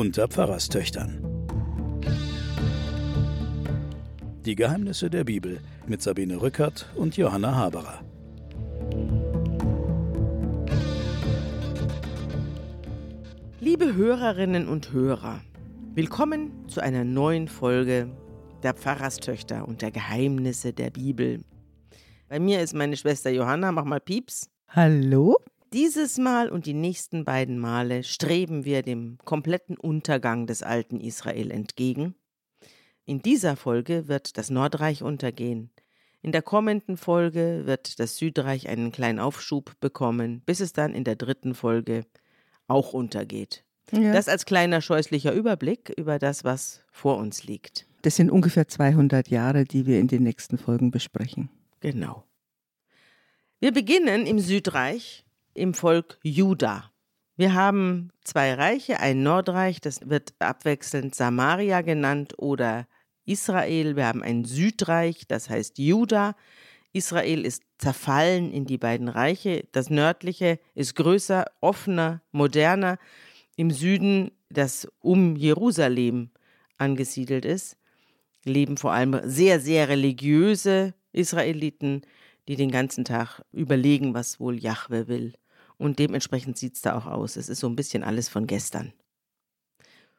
unter Pfarrerstöchtern. Die Geheimnisse der Bibel mit Sabine Rückert und Johanna Haberer. Liebe Hörerinnen und Hörer, willkommen zu einer neuen Folge der Pfarrerstöchter und der Geheimnisse der Bibel. Bei mir ist meine Schwester Johanna, mach mal Pieps. Hallo? Dieses Mal und die nächsten beiden Male streben wir dem kompletten Untergang des alten Israel entgegen. In dieser Folge wird das Nordreich untergehen. In der kommenden Folge wird das Südreich einen kleinen Aufschub bekommen, bis es dann in der dritten Folge auch untergeht. Ja. Das als kleiner scheußlicher Überblick über das, was vor uns liegt. Das sind ungefähr 200 Jahre, die wir in den nächsten Folgen besprechen. Genau. Wir beginnen im Südreich, im Volk Juda. Wir haben zwei Reiche, ein Nordreich, das wird abwechselnd Samaria genannt oder Israel. Wir haben ein Südreich, das heißt Juda. Israel ist zerfallen in die beiden Reiche. Das nördliche ist größer, offener, moderner. Im Süden, das um Jerusalem angesiedelt ist, leben vor allem sehr, sehr religiöse Israeliten, die den ganzen Tag überlegen, was wohl Jahwe will. Und dementsprechend sieht es da auch aus. Es ist so ein bisschen alles von gestern.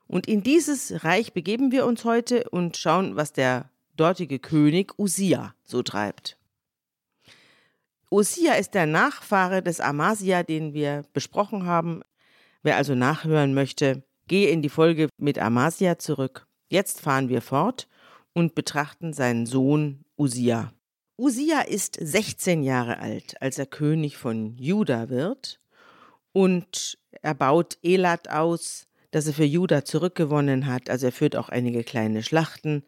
Und in dieses Reich begeben wir uns heute und schauen, was der dortige König Usia so treibt. Usia ist der Nachfahre des Amasia, den wir besprochen haben. Wer also nachhören möchte, gehe in die Folge mit Amasia zurück. Jetzt fahren wir fort und betrachten seinen Sohn Usia. Usia ist 16 Jahre alt, als er König von Juda wird und er baut Elat aus, das er für Juda zurückgewonnen hat. Also er führt auch einige kleine Schlachten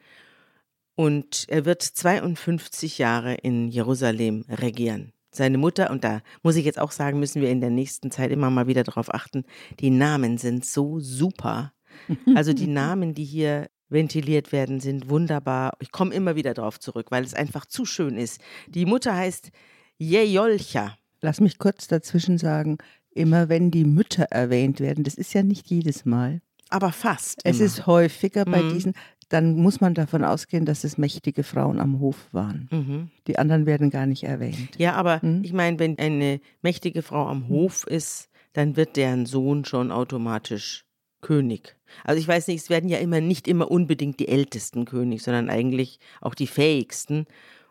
und er wird 52 Jahre in Jerusalem regieren. Seine Mutter, und da muss ich jetzt auch sagen, müssen wir in der nächsten Zeit immer mal wieder darauf achten, die Namen sind so super. Also die Namen, die hier ventiliert werden, sind wunderbar. Ich komme immer wieder darauf zurück, weil es einfach zu schön ist. Die Mutter heißt Jejolcha. Lass mich kurz dazwischen sagen, immer wenn die Mütter erwähnt werden, das ist ja nicht jedes Mal. Aber fast. Es immer. ist häufiger bei mhm. diesen, dann muss man davon ausgehen, dass es mächtige Frauen am Hof waren. Mhm. Die anderen werden gar nicht erwähnt. Ja, aber mhm. ich meine, wenn eine mächtige Frau am Hof ist, dann wird deren Sohn schon automatisch König. Also ich weiß nicht, es werden ja immer nicht immer unbedingt die ältesten König, sondern eigentlich auch die fähigsten.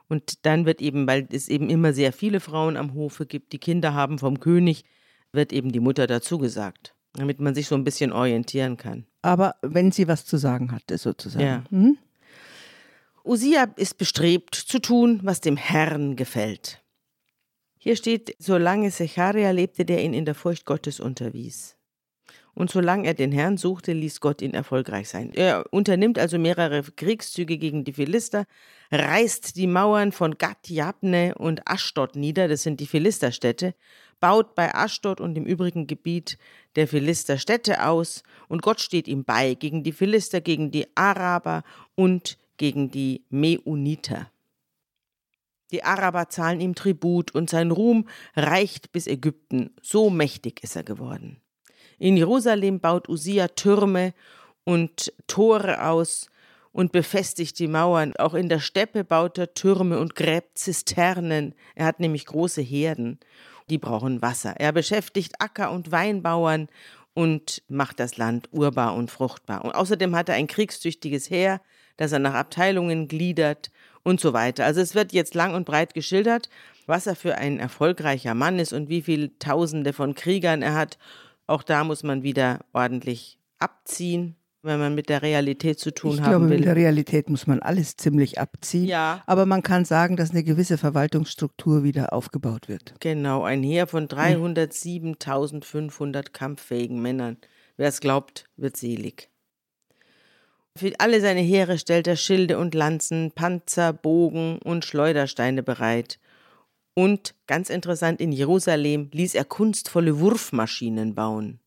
Und dann wird eben, weil es eben immer sehr viele Frauen am Hofe gibt, die Kinder haben vom König, wird eben die Mutter dazu gesagt, damit man sich so ein bisschen orientieren kann. Aber wenn sie was zu sagen hatte, sozusagen. Ja. Hm? Usia ist bestrebt zu tun, was dem Herrn gefällt. Hier steht, solange Secharia lebte, der ihn in der Furcht Gottes unterwies. Und solange er den Herrn suchte, ließ Gott ihn erfolgreich sein. Er unternimmt also mehrere Kriegszüge gegen die Philister, reißt die Mauern von Gat, Jabne und Aschdod nieder, das sind die Philisterstädte, baut bei Aschdod und im übrigen Gebiet der Philister Städte aus und Gott steht ihm bei gegen die Philister, gegen die Araber und gegen die Meuniter. Die Araber zahlen ihm Tribut und sein Ruhm reicht bis Ägypten. So mächtig ist er geworden. In Jerusalem baut Usia Türme und Tore aus und befestigt die Mauern. Auch in der Steppe baut er Türme und gräbt Zisternen. Er hat nämlich große Herden, die brauchen Wasser. Er beschäftigt Acker- und Weinbauern und macht das Land urbar und fruchtbar. Und außerdem hat er ein kriegstüchtiges Heer, das er nach Abteilungen gliedert und so weiter. Also es wird jetzt lang und breit geschildert, was er für ein erfolgreicher Mann ist und wie viele Tausende von Kriegern er hat auch da muss man wieder ordentlich abziehen, wenn man mit der Realität zu tun ich haben glaube, will. Mit der Realität muss man alles ziemlich abziehen. Ja. Aber man kann sagen, dass eine gewisse Verwaltungsstruktur wieder aufgebaut wird. Genau, ein Heer von 307.500 kampffähigen Männern. Wer es glaubt, wird selig. Für alle seine Heere stellt er Schilde und Lanzen, Panzer, Bogen und Schleudersteine bereit und ganz interessant, in Jerusalem ließ er kunstvolle Wurfmaschinen bauen.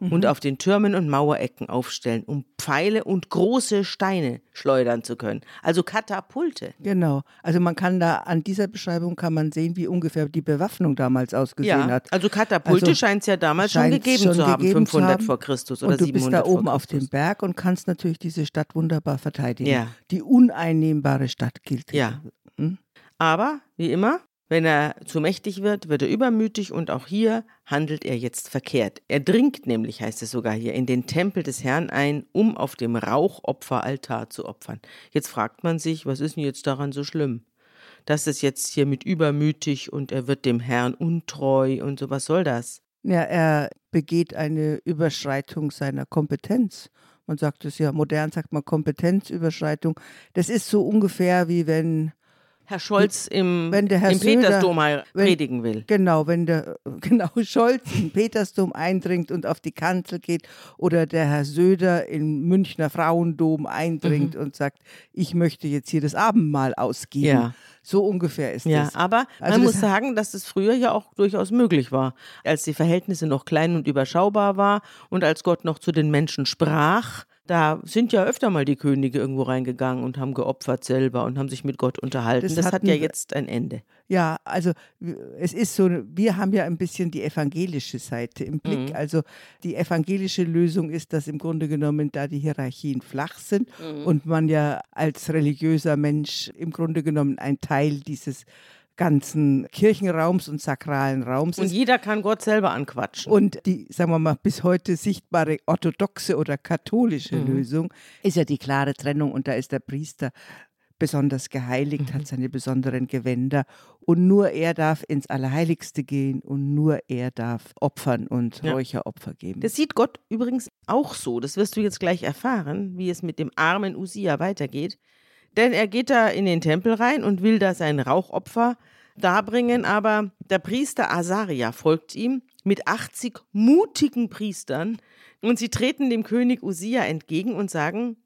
mhm. und auf den Türmen und Mauerecken aufstellen, um Pfeile und große Steine schleudern zu können. Also Katapulte. Genau. Also man kann da an dieser Beschreibung kann man sehen, wie ungefähr die Bewaffnung damals ausgesehen ja, hat. Also Katapulte also scheint es ja damals schon gegeben schon zu haben, 500 haben. vor Christus oder und du 700 bist da oben auf dem Berg und kannst natürlich diese Stadt wunderbar verteidigen. Ja. Die uneinnehmbare Stadt gilt. Ja. Hm? Aber wie immer, wenn er zu mächtig wird, wird er übermütig und auch hier handelt er jetzt verkehrt. Er dringt nämlich, heißt es sogar hier, in den Tempel des Herrn ein, um auf dem Rauchopferaltar zu opfern. Jetzt fragt man sich, was ist denn jetzt daran so schlimm? Das ist jetzt hier mit übermütig und er wird dem Herrn untreu und so, was soll das? Ja, er begeht eine Überschreitung seiner Kompetenz. Man sagt es ja, modern sagt man Kompetenzüberschreitung. Das ist so ungefähr wie wenn Herr Scholz im, wenn der Herr im Söder, Petersdom predigen will. Genau, wenn der genau Scholz im Petersdom eindringt und auf die Kanzel geht oder der Herr Söder im Münchner Frauendom eindringt mhm. und sagt, ich möchte jetzt hier das Abendmahl ausgeben. Ja. So ungefähr ist ja, es. Ja, aber also man muss sagen, dass es früher ja auch durchaus möglich war, als die Verhältnisse noch klein und überschaubar war und als Gott noch zu den Menschen sprach da sind ja öfter mal die Könige irgendwo reingegangen und haben geopfert selber und haben sich mit Gott unterhalten. Das, das hat ja jetzt ein Ende. Ja, also es ist so, wir haben ja ein bisschen die evangelische Seite im Blick. Mhm. Also die evangelische Lösung ist, dass im Grunde genommen da die Hierarchien flach sind mhm. und man ja als religiöser Mensch im Grunde genommen ein Teil dieses ganzen Kirchenraums und sakralen Raums und ist. jeder kann Gott selber anquatschen. Und die, sagen wir mal, bis heute sichtbare orthodoxe oder katholische mhm. Lösung ist ja die klare Trennung und da ist der Priester besonders geheiligt, mhm. hat seine besonderen Gewänder und nur er darf ins Allerheiligste gehen und nur er darf opfern und ja. Räucheropfer geben. Das sieht Gott übrigens auch so, das wirst du jetzt gleich erfahren, wie es mit dem armen Usia weitergeht. Denn er geht da in den Tempel rein und will da sein Rauchopfer darbringen, aber der Priester Asaria folgt ihm mit 80 mutigen Priestern und sie treten dem König Usia entgegen und sagen,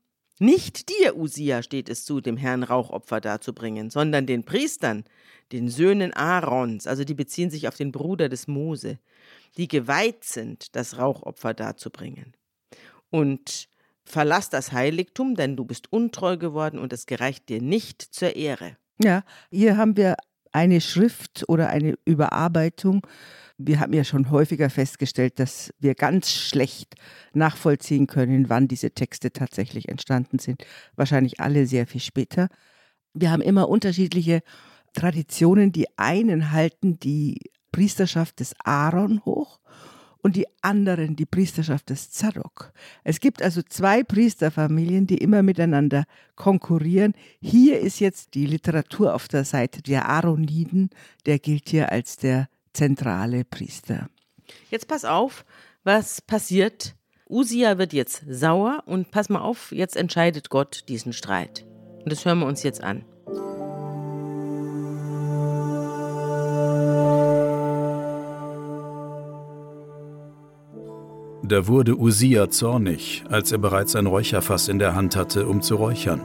nicht dir, Usia, steht es zu, dem Herrn Rauchopfer darzubringen, sondern den Priestern, den Söhnen Aarons, also die beziehen sich auf den Bruder des Mose, die geweiht sind, das Rauchopfer darzubringen. Und Verlass das Heiligtum, denn du bist untreu geworden und es gereicht dir nicht zur Ehre. Ja, hier haben wir eine Schrift oder eine Überarbeitung. Wir haben ja schon häufiger festgestellt, dass wir ganz schlecht nachvollziehen können, wann diese Texte tatsächlich entstanden sind. Wahrscheinlich alle sehr viel später. Wir haben immer unterschiedliche Traditionen. Die einen halten die Priesterschaft des Aaron hoch und die anderen die Priesterschaft des Zadok. Es gibt also zwei Priesterfamilien, die immer miteinander konkurrieren. Hier ist jetzt die Literatur auf der Seite der Aaroniden, der gilt hier als der zentrale Priester. Jetzt pass auf, was passiert. Usia wird jetzt sauer und pass mal auf, jetzt entscheidet Gott diesen Streit. Und das hören wir uns jetzt an. Da wurde Usia zornig, als er bereits ein Räucherfass in der Hand hatte, um zu räuchern.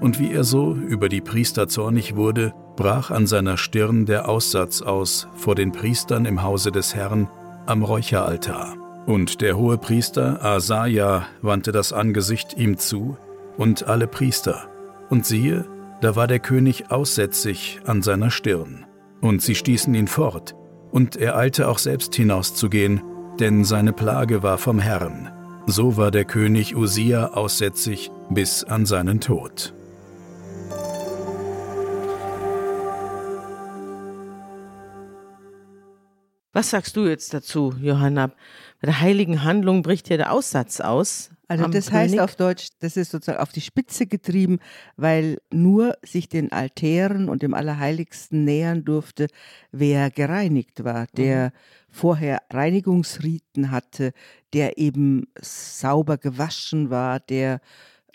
Und wie er so über die Priester zornig wurde, brach an seiner Stirn der Aussatz aus vor den Priestern im Hause des Herrn am Räucheraltar. Und der hohe Priester Asaja wandte das Angesicht ihm zu und alle Priester. Und siehe, da war der König aussätzig an seiner Stirn. Und sie stießen ihn fort, und er eilte auch selbst hinauszugehen, denn seine Plage war vom Herrn. So war der König Usia aussätzig bis an seinen Tod. Was sagst du jetzt dazu, Johanna? Bei der heiligen Handlung bricht ja der Aussatz aus. Also das König. heißt auf Deutsch, das ist sozusagen auf die Spitze getrieben, weil nur sich den Altären und dem Allerheiligsten nähern durfte, wer gereinigt war, der mhm. vorher Reinigungsriten hatte, der eben sauber gewaschen war, der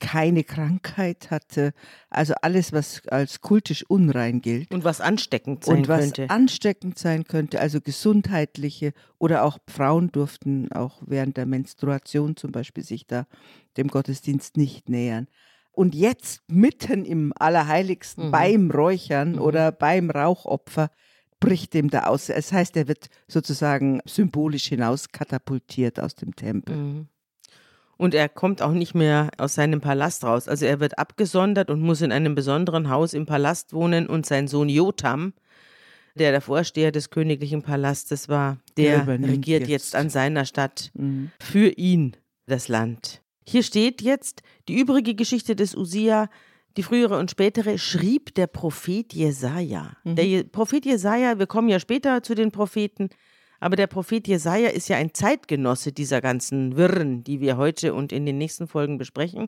keine Krankheit hatte. Also alles, was als kultisch unrein gilt. Und was ansteckend sein und was könnte. ansteckend sein könnte, also gesundheitliche oder auch Frauen durften auch während der Menstruation zum Beispiel sich da dem Gottesdienst nicht nähern. Und jetzt mitten im Allerheiligsten mhm. beim Räuchern mhm. oder beim Rauchopfer bricht dem da aus. Es heißt, er wird sozusagen symbolisch hinaus katapultiert aus dem Tempel. Mhm. Und er kommt auch nicht mehr aus seinem Palast raus. Also er wird abgesondert und muss in einem besonderen Haus im Palast wohnen und sein Sohn Jotam, der der Vorsteher des königlichen Palastes war, der, Der regiert jetzt. jetzt. an seiner Stadt Mhm. für ihn das Land. Hier steht jetzt, die übrige Geschichte des Usia, die frühere und spätere, schrieb der Prophet Jesaja. Der Je Prophet Jesaja, wir kommen ja später zu den Propheten, aber der Prophet Jesaja ist ja ein Zeitgenosse dieser ganzen Wirren, die wir heute und in den nächsten Folgen besprechen.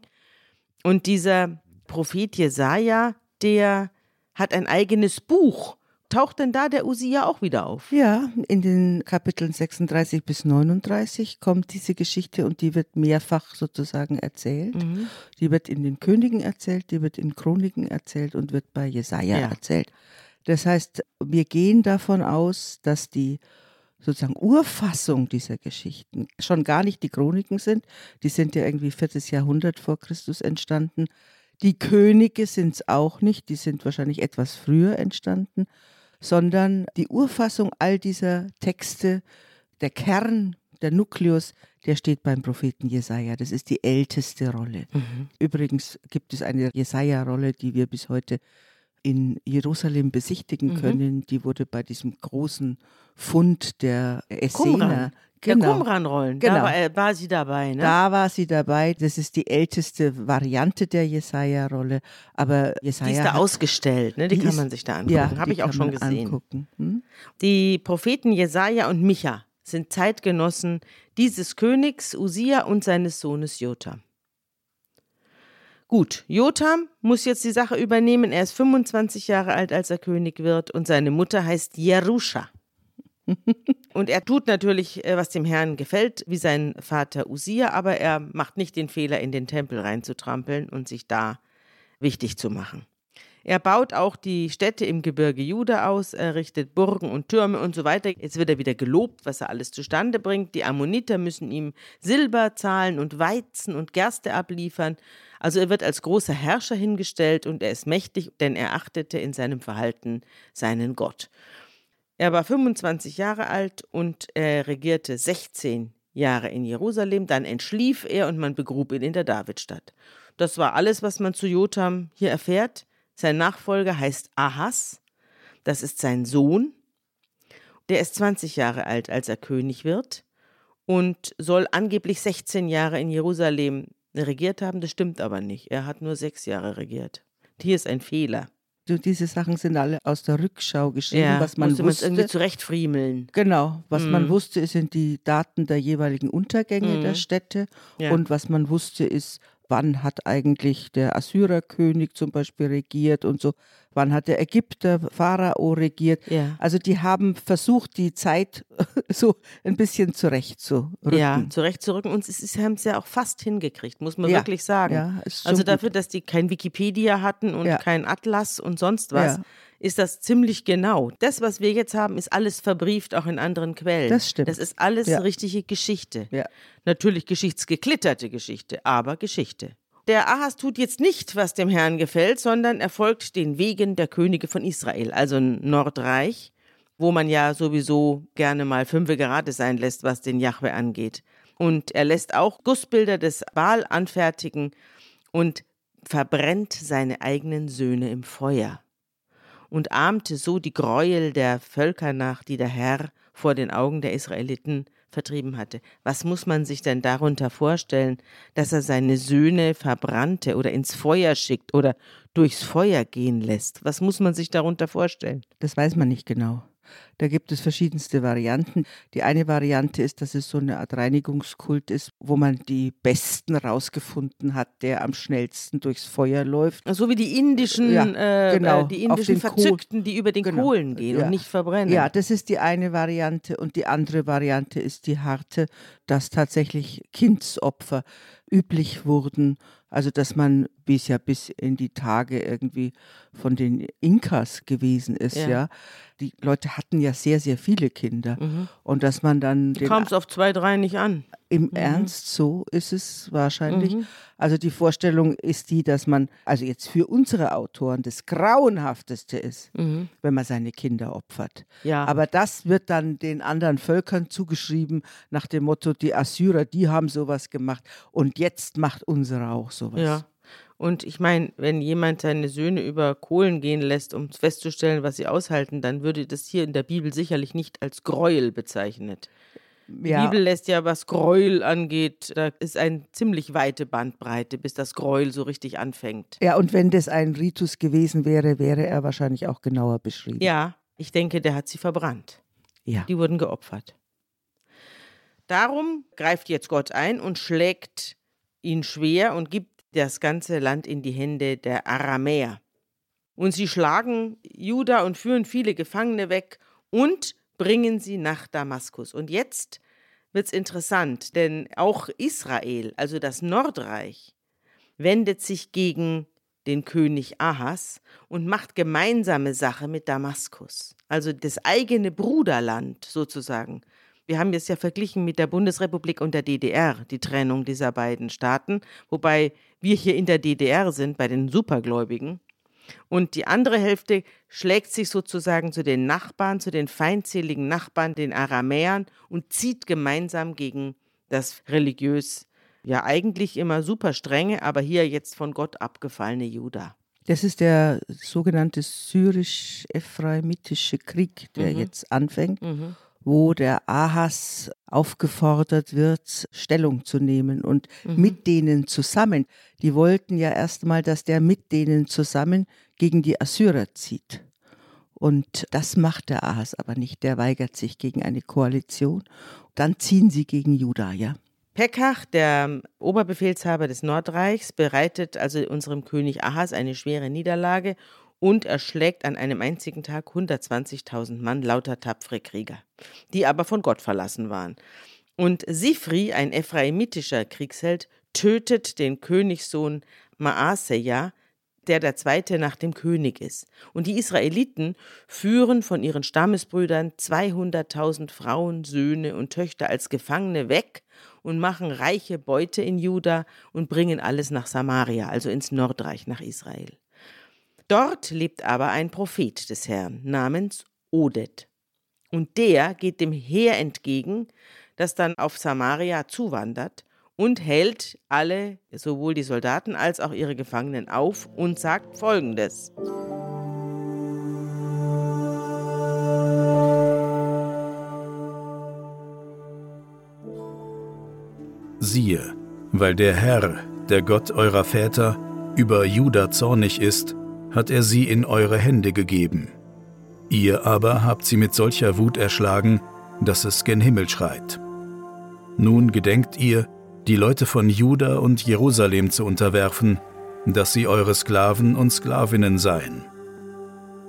Und dieser Prophet Jesaja, der hat ein eigenes Buch. Taucht denn da der Usia auch wieder auf? Ja, in den Kapiteln 36 bis 39 kommt diese Geschichte und die wird mehrfach sozusagen erzählt. Mhm. Die wird in den Königen erzählt, die wird in Chroniken erzählt und wird bei Jesaja Ja. erzählt. Das heißt, wir gehen davon aus, dass die sozusagen Urfassung dieser Geschichten schon gar nicht die Chroniken sind. Die sind ja irgendwie viertes Jahrhundert vor Christus entstanden. Die Könige sind es auch nicht, die sind wahrscheinlich etwas früher entstanden, sondern die Urfassung all dieser Texte, der Kern, der Nukleus, der steht beim Propheten Jesaja. Das ist die älteste Rolle. Übrigens gibt es eine Jesaja-Rolle, die wir bis heute in Jerusalem besichtigen Mhm. können. Die wurde bei diesem großen Fund der Essener. Qumran. Der Qumran-Rollen, da Genau. war, äh, war sie dabei, ne? Da war sie dabei. Das ist die älteste Variante der Jesaja-Rolle. Aber Jesaja die ist da hat- ausgestellt, ne? Die, die kann ist- man sich da angucken. ja, Habe die ich auch schon gesehen. Hm? Die Propheten Jesaja und Micha sind Zeitgenossen dieses Königs Usia und seines Sohnes Jotam. Gut, Jotam muss jetzt die Sache übernehmen. Er ist 25 Jahre alt, als er König wird und seine Mutter heißt Jerusha. und er tut natürlich, äh, was dem Herrn gefällt, wie sein Vater Usia, aber er macht nicht den Fehler, in den Tempel reinzutrampeln und sich da wichtig zu machen. Er baut auch die Städte im Gebirge Juda aus, er richtet Burgen und Türme und so weiter. Jetzt wird er wieder gelobt, was er alles zustande bringt. Die Ammoniter müssen ihm Silber zahlen und Weizen und Gerste abliefern. Also er wird als großer Herrscher hingestellt und er ist mächtig, denn er achtete in seinem Verhalten seinen Gott. Er war 25 Jahre alt und er regierte 16 Jahre in Jerusalem. Dann entschlief er und man begrub ihn in der Davidstadt. Das war alles, was man zu Jotam hier erfährt. Sein Nachfolger heißt Ahas. Das ist sein Sohn. Der ist 20 Jahre alt, als er König wird und soll angeblich 16 Jahre in Jerusalem regiert haben. Das stimmt aber nicht. Er hat nur sechs Jahre regiert. Hier ist ein Fehler. So, Diese Sachen sind alle aus der Rückschau geschrieben, Ja, was man musste wusste. irgendwie zurechtfriemeln. Genau, was Mhm. man wusste, sind die Daten der jeweiligen Untergänge Mhm. der Städte. Ja. Und was man wusste, ist, wann hat eigentlich der Assyrerkönig zum Beispiel regiert und so, wann hat der Ägypter Pharao regiert. Ja. Also die haben versucht, die Zeit so ein bisschen zurechtzurücken. Ja, zurechtzurücken. Und es ist, haben es ja auch fast hingekriegt, muss man Ja. wirklich sagen. Ja, also gut. dafür, dass die kein Wikipedia hatten und kein Atlas und sonst was, Ja. Ist das ziemlich genau. Das, was wir jetzt haben, ist alles verbrieft, auch in anderen Quellen. Das stimmt. Das ist alles Ja. richtige Geschichte. Ja. Natürlich geschichtsgeklitterte Geschichte, aber Geschichte. Der Ahas tut jetzt nicht, was dem Herrn gefällt, sondern er folgt den Wegen der Könige von Israel, also ein Nordreich, wo man ja sowieso gerne mal fünfe gerade sein lässt, was den Jahwe angeht. Und er lässt auch Gussbilder des Baal anfertigen und verbrennt seine eigenen Söhne im Feuer und ahmte so die Gräuel der Völker nach, die der Herr vor den Augen der Israeliten vertrieben hatte. Was muss man sich denn darunter vorstellen, dass er seine Söhne verbrannte oder ins Feuer schickt oder durchs Feuer gehen lässt? Was muss man sich darunter vorstellen? Das weiß man nicht genau. Da gibt es verschiedenste Varianten. Die eine Variante ist, dass es so eine Art Reinigungskult ist, wo man die Besten rausgefunden hat, der am schnellsten durchs Feuer läuft. So wie die indischen, Ja, äh, genau, äh, die auf indischen Verzückten, die über den Genau, Kohlen gehen ja. und nicht verbrennen. Ja, das ist die eine Variante. Und die andere Variante ist die harte, dass tatsächlich Kindsopfer üblich wurden. Also, dass man wie es ja bis in die Tage irgendwie von den Inkas gewesen ist, ja. Ja. Die Leute hatten ja sehr, sehr viele Kinder. Mhm. Und dass man dann Kam es auf zwei, drei nicht an. im Ernst so ist es wahrscheinlich. Mhm. Also die Vorstellung ist die, dass man, also jetzt für unsere Autoren das Grauenhafteste ist, Mhm. wenn man seine Kinder opfert. Ja. Aber das wird dann den anderen Völkern zugeschrieben, nach dem Motto, die Assyrer, die haben sowas gemacht und jetzt macht unsere auch sowas. Ja. Und ich meine, wenn jemand seine Söhne über Kohlen gehen lässt, um festzustellen, was sie aushalten, dann würde das hier in der Bibel sicherlich nicht als Gräuel bezeichnet. Die Ja, Bibel lässt ja, was Gräuel angeht, da ist eine ziemlich weite Bandbreite, bis das Gräuel so richtig anfängt. ja, und wenn das ein Ritus gewesen wäre, wäre er wahrscheinlich auch genauer beschrieben. Ja, ich denke, der hat sie verbrannt. ja. Die wurden geopfert. Darum greift jetzt Gott ein und schlägt ihn schwer und gibt das ganze Land in die Hände der Aramäer. Und sie schlagen Juda und führen viele Gefangene weg und bringen sie nach Damaskus. Und jetzt wird's interessant, denn auch Israel, also das Nordreich, wendet sich gegen den König Ahas und macht gemeinsame Sache mit Damaskus. Also das eigene Bruderland sozusagen. Wir haben es ja verglichen mit der Bundesrepublik und der DDR, die Trennung dieser beiden Staaten, wobei wir hier in der DDR sind, bei den Supergläubigen. Und die andere Hälfte schlägt sich sozusagen zu den Nachbarn, zu den feindseligen Nachbarn, den Aramäern und zieht gemeinsam gegen das religiös, ja eigentlich immer super strenge, aber hier jetzt von Gott abgefallene Juda. Das ist der sogenannte syrisch-ephraimitische Krieg, der Mhm. jetzt anfängt, Mhm. Wo der Ahas aufgefordert wird, Stellung zu nehmen und Mhm. mit denen zusammen. Die wollten ja erstmal, dass der mit denen zusammen gegen die Assyrer zieht. Und das macht der Ahas aber nicht. Der weigert sich gegen eine Koalition. Dann ziehen sie gegen Juda, ja. Pekach, der Oberbefehlshaber des Nordreichs, bereitet also unserem König Ahas eine schwere Niederlage und erschlägt an einem einzigen Tag 120.000 Mann lauter tapfere Krieger, die aber von Gott verlassen waren. Und Sifri, ein ephraimitischer Kriegsheld, tötet den Königssohn Maaseja, der der zweite nach dem König ist. Und die Israeliten führen von ihren Stammesbrüdern 200.000 Frauen, Söhne und Töchter als Gefangene weg und machen reiche Beute in Juda und bringen alles nach Samaria, also ins Nordreich, nach Israel. Dort lebt aber ein Prophet des Herrn namens Odet. Und der geht dem Heer entgegen, das dann auf Samaria zuwandert und hält alle, sowohl die Soldaten als auch ihre Gefangenen auf und sagt folgendes. Siehe, weil der Herr, der Gott eurer Väter, über Juda zornig ist, hat er sie in eure Hände gegeben. Ihr aber habt sie mit solcher Wut erschlagen, dass es gen Himmel schreit. Nun gedenkt ihr, die Leute von Juda und Jerusalem zu unterwerfen, dass sie eure Sklaven und Sklavinnen seien.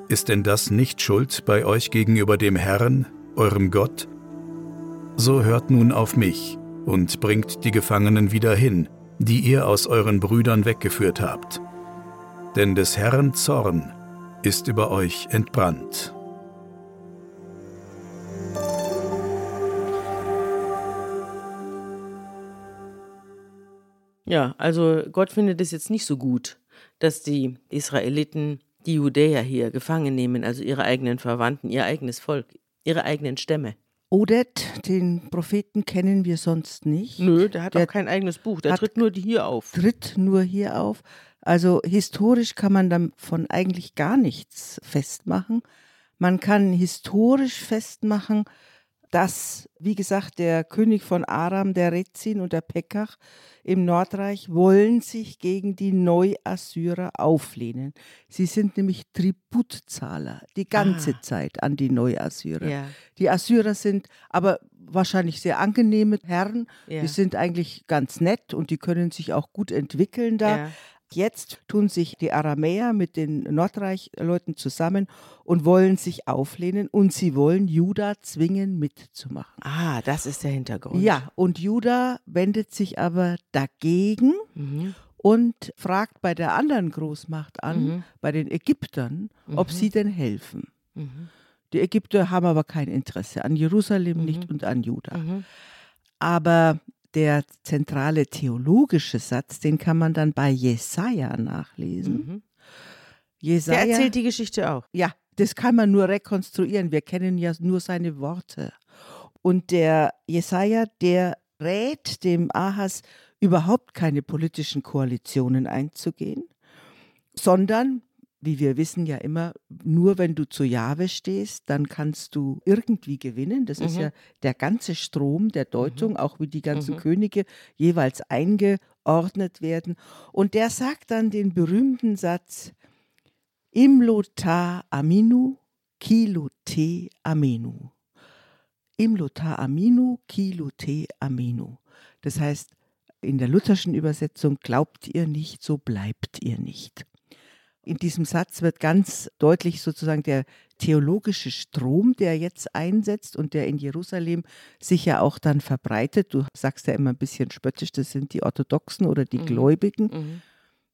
Ist denn das nicht Schuld bei euch gegenüber dem Herrn, eurem Gott? So hört nun auf mich und bringt die Gefangenen wieder hin, die ihr aus euren Brüdern weggeführt habt. Denn des Herrn Zorn ist über euch entbrannt. Ja, also Gott findet es jetzt nicht so gut, dass die Israeliten die Judäer hier gefangen nehmen, also ihre eigenen Verwandten, ihr eigenes Volk, ihre eigenen Stämme. Odet, den Propheten, kennen wir sonst nicht. Nö, der hat Der auch kein eigenes Buch, der hat- tritt nur hier auf. tritt nur hier auf. Also historisch kann man davon eigentlich gar nichts festmachen. Man kann historisch festmachen, dass, wie gesagt, der König von Aram, der Rezin und der Pekach im Nordreich wollen sich gegen die Neuassyrer auflehnen. Sie sind nämlich Tributzahler die ganze Ah. Zeit an die Neuassyrer. Ja, Die Assyrer sind aber wahrscheinlich sehr angenehme Herren. ja. Die sind eigentlich ganz nett und die können sich auch gut entwickeln da. ja. Jetzt tun sich die Aramäer mit den Nordreichleuten zusammen und wollen sich auflehnen und sie wollen Juda zwingen mitzumachen. Ah, das ist der Hintergrund. Ja, und Juda wendet sich aber dagegen Mhm. und fragt bei der anderen Großmacht an, Mhm. bei den Ägyptern, ob Mhm. sie denn helfen. Mhm. Die Ägypter haben aber kein Interesse an Jerusalem Mhm. nicht und an Juda. Mhm. Aber der zentrale theologische Satz, den kann man dann bei Jesaja nachlesen. Mhm. Jesaja, Der erzählt die Geschichte auch. ja, das kann man nur rekonstruieren. Wir kennen ja nur seine Worte. Und der Jesaja, der rät dem Ahas, überhaupt keine politischen Koalitionen einzugehen, sondern, wie wir wissen ja immer, nur wenn du zu Jahwe stehst, dann kannst du irgendwie gewinnen. Das ist Mhm. ja der ganze Strom der Deutung, auch wie die ganzen Mhm. Könige jeweils eingeordnet werden. Und der sagt dann den berühmten Satz, Imlota aminu, kilute amenu. Imlota aminu, kilute amenu. Das heißt, in der lutherschen Übersetzung, glaubt ihr nicht, so bleibt ihr nicht. In diesem Satz wird ganz deutlich sozusagen der theologische Strom, der jetzt einsetzt und der in Jerusalem sich ja auch dann verbreitet. Du sagst ja immer ein bisschen spöttisch, das sind die Orthodoxen oder die Mhm. Gläubigen. Mhm.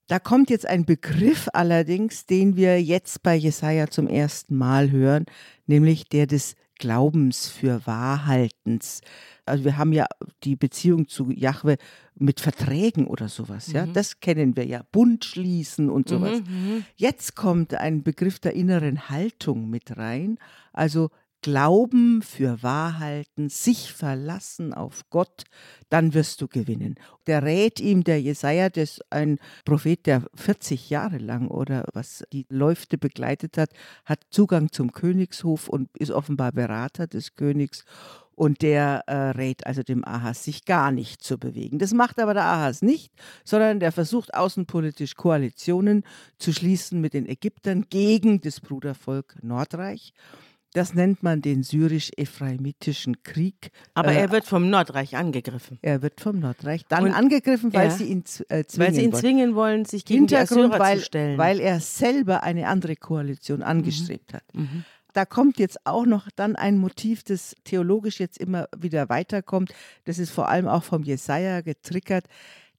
Da kommt jetzt ein Begriff allerdings, den wir jetzt bei Jesaja zum ersten Mal hören, nämlich der des Glaubens für Wahrhaltens. Also wir haben ja die Beziehung zu Jahwe mit Verträgen oder sowas, ja. Mhm. Das kennen wir ja. Bund schließen und sowas. Mhm. Jetzt kommt ein Begriff der inneren Haltung mit rein, also Glauben für Wahrhalten, sich verlassen auf Gott, dann wirst du gewinnen. Der rät ihm, der Jesaja, das ein Prophet, der 40 Jahre lang oder was die Läufte begleitet hat, hat Zugang zum Königshof und ist offenbar Berater des Königs. Und der äh, rät also dem Ahas, sich gar nicht zu bewegen. Das macht aber der Ahas nicht, sondern der versucht außenpolitisch Koalitionen zu schließen mit den Ägyptern gegen das Brudervolk Nordreich. Das nennt man den syrisch-ephraimitischen Krieg. Aber Äh, er wird vom Nordreich angegriffen. Er wird vom Nordreich dann Und- angegriffen, weil ja. sie ihn äh, zwingen Weil sie ihn wollen. zwingen wollen, sich gegen die Hintergrund, Assyrer weil, zu stellen. weil er selber eine andere Koalition angestrebt hat. Mhm. Da kommt jetzt auch noch dann ein Motiv, das theologisch jetzt immer wieder weiterkommt. Das ist vor allem auch vom Jesaja getriggert,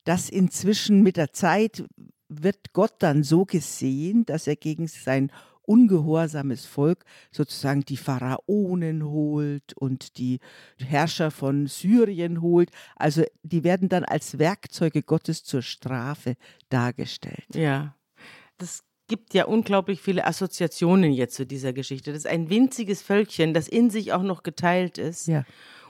dass inzwischen mit der Zeit wird Gott dann so gesehen, dass er gegen sein ungehorsames Volk sozusagen die Pharaonen holt und die Herrscher von Syrien holt. Also die werden dann als Werkzeuge Gottes zur Strafe dargestellt. Ja, das gibt ja unglaublich viele Assoziationen jetzt zu dieser Geschichte. Das ist ein winziges Völkchen, das in sich auch noch geteilt ist. Ja.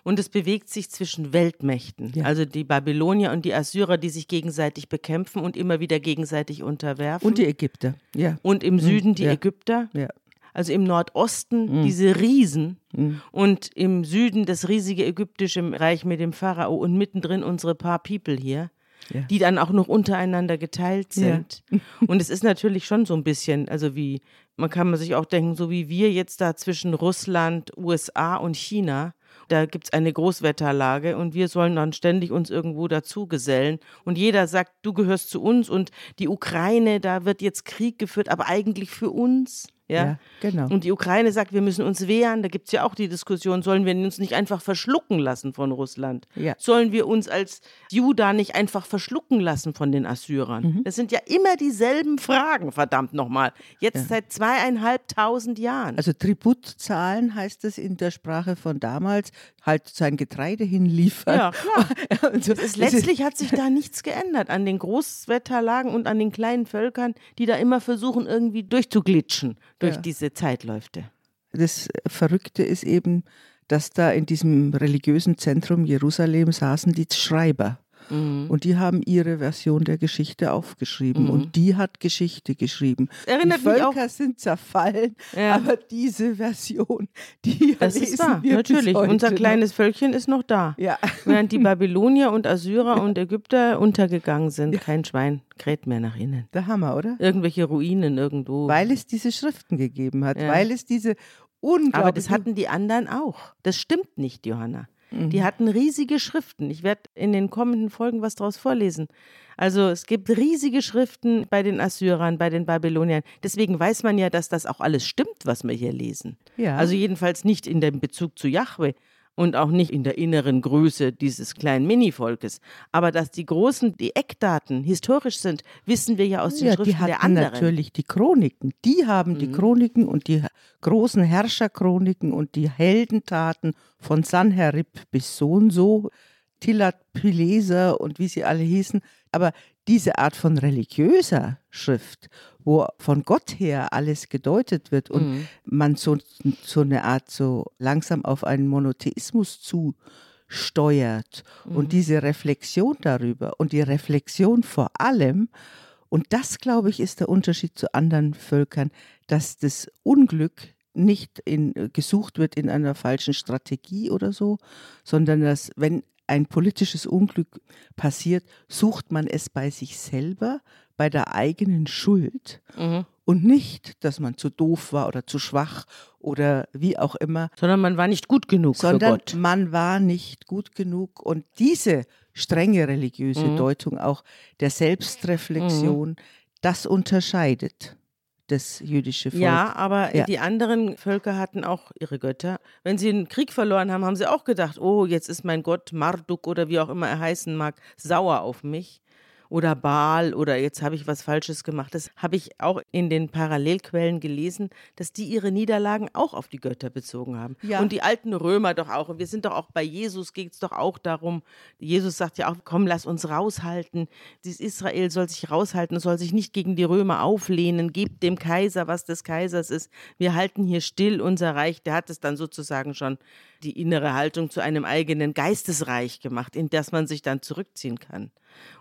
Und es bewegt sich zwischen Weltmächten, Ja. also die Babylonier und die Assyrer, die sich gegenseitig bekämpfen und immer wieder gegenseitig unterwerfen. Und die Ägypter. Ja. Und im Süden die ja. Ägypter. Ja. Also im Nordosten diese Riesen Mhm. und im Süden das riesige ägyptische Reich mit dem Pharao und mittendrin unsere paar People hier, Ja. die dann auch noch untereinander geteilt Ja. sind. Und es ist natürlich schon so ein bisschen, also wie, man kann man sich auch denken, so wie wir jetzt da zwischen Russland, USA und China, da gibt es eine Großwetterlage und wir sollen dann ständig uns irgendwo dazu gesellen. Und jeder sagt, du gehörst zu uns und die Ukraine, da wird jetzt Krieg geführt, aber eigentlich für uns. Ja, Ja, genau. Und die Ukraine sagt, wir müssen uns wehren. Da gibt es ja auch die Diskussion, sollen wir uns nicht einfach verschlucken lassen von Russland? Ja. Sollen wir uns als Juda nicht einfach verschlucken lassen von den Assyrern? Mhm. Das sind ja immer dieselben Fragen, verdammt nochmal. Jetzt seit zweieinhalbtausend Jahren. Also Tribut zahlen heißt es in der Sprache von damals, halt sein Getreide hinliefern. ja, klar. So. Ist, letztlich hat sich da nichts geändert an den Großwetterlagen und an den kleinen Völkern, die da immer versuchen, irgendwie durchzuglitschen durch Ja. diese Zeitläufte. das Verrückte ist eben, dass da in diesem religiösen Zentrum Jerusalem saßen die Schreiber. Mhm. Und die haben ihre Version der Geschichte aufgeschrieben. Und die hat Geschichte geschrieben. Erinnert die mich auch- Völker sind zerfallen, Ja. aber diese Version, die Das ist wahr, wir natürlich. Unser kleines Völkchen ist noch da. Ja. Während die Babylonier und Assyrer und Ägypter untergegangen sind, kein Schwein kräht mehr nach innen. Der Hammer, oder? Irgendwelche Ruinen irgendwo. Weil es diese Schriften gegeben hat, Ja. weil es diese unglaubliche... Aber das hatten die anderen auch. Das stimmt nicht, Johanna. Mhm. Die hatten riesige Schriften. Ich werde in den kommenden Folgen was daraus vorlesen. Also es gibt riesige Schriften bei den Assyrern, bei den Babyloniern. Deswegen weiß man ja, dass das auch alles stimmt, was wir hier lesen. Ja. Also jedenfalls nicht in dem Bezug zu Yahweh. Und auch nicht in der inneren Größe dieses kleinen Mini-Volkes. Aber dass die großen, die Eckdaten historisch sind, wissen wir ja aus den ja, Schriften die hatten der anderen. natürlich die Chroniken. Die haben die Mhm. Chroniken und die großen Herrscherchroniken und die Heldentaten von Sanherib bis so und so, Tilat Pileser und wie sie alle hießen. Aber diese Art von religiöser Schrift, wo von Gott her alles gedeutet wird und Mhm. man so, so eine Art so langsam auf einen Monotheismus zusteuert Mhm. und diese Reflexion darüber und die Reflexion vor allem, und das, glaube ich, ist der Unterschied zu anderen Völkern, dass das Unglück nicht in, gesucht wird in einer falschen Strategie oder so, sondern dass, wenn ein politisches Unglück passiert, sucht man es bei sich selber, bei der eigenen Schuld Mhm. und nicht, dass man zu doof war oder zu schwach oder wie auch immer, Sondern man war nicht gut genug sondern man war nicht gut genug. Und diese strenge religiöse Mhm. Deutung auch der Selbstreflexion, das unterscheidet das jüdische Volk. Ja, aber Ja. die anderen Völker hatten auch ihre Götter. Wenn sie einen Krieg verloren haben, haben sie auch gedacht, oh, jetzt ist mein Gott Marduk oder wie auch immer er heißen mag, sauer auf mich. Oder Baal oder jetzt habe ich was Falsches gemacht. Das habe ich auch in den Parallelquellen gelesen, dass die ihre Niederlagen auch auf die Götter bezogen haben. Ja. Und die alten Römer doch auch. Und wir sind doch auch bei Jesus, geht es doch auch darum. Jesus sagt ja auch, komm, lass uns raushalten. Dieses Israel soll sich raushalten, soll sich nicht gegen die Römer auflehnen. Gebt dem Kaiser, was des Kaisers ist. Wir halten hier still unser Reich. Der hat es dann sozusagen schon die innere Haltung zu einem eigenen Geistesreich gemacht, in das man sich dann zurückziehen kann,